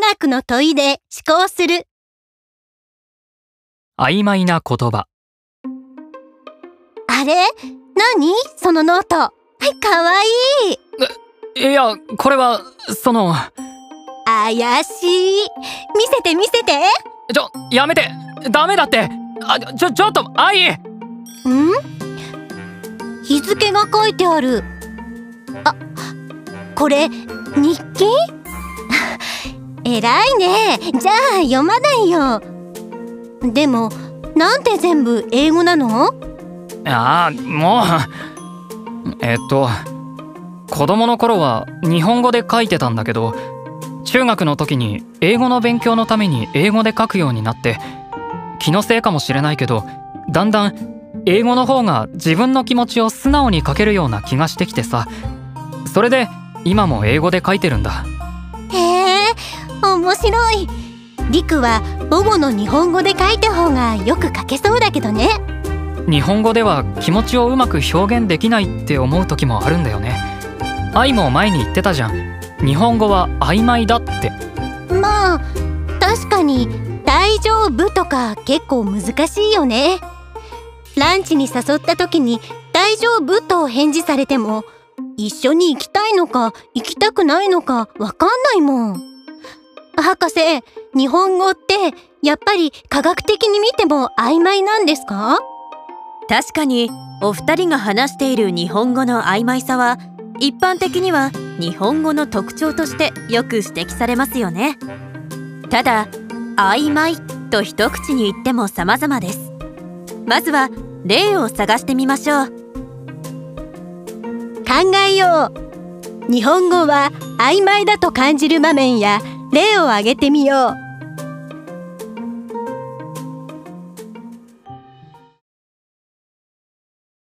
学の問いで思考する。曖昧な言葉。あれ？何？そのノート。はい、かわいい。いや、これは、その、怪しい。見せて見せて。ちょ、やめてダメだってあ、ちょ、ちょっと、愛ん？日付が書いてある。あ、これ、日記？偉いね。じゃあ読まないよ。でも、なんで全部英語なの？ああ、もう。えっと、子供の頃は日本語で書いてたんだけど、中学の時に英語の勉強のために英語で書くようになって、気のせいかもしれないけど、だんだん英語の方が自分の気持ちを素直に書けるような気がしてきてさ、それで今も英語で書いてるんだ。面白い。りくは母語の日本語で書いた方がよく書けそうだけどね。日本語では気持ちをうまく表現できないって思う時もあるんだよね。愛も前に言ってたじゃん。日本語は曖昧だって。まあ確かに「大丈夫」とか結構難しいよね。ランチに誘った時に「大丈夫」と返事されても一緒に行きたいのか行きたくないのかわかんないもん博士日本語ってやっぱり科学的に見ても曖昧なんですか？確かにお二人が話している日本語の曖昧さは一般的には日本語の特徴としてよく指摘されますよね。ただ曖昧と一口に言っても様々です。まずは例を探してみましょう。考えよう。日本語は曖昧だと感じる場面や例を挙げてみよう。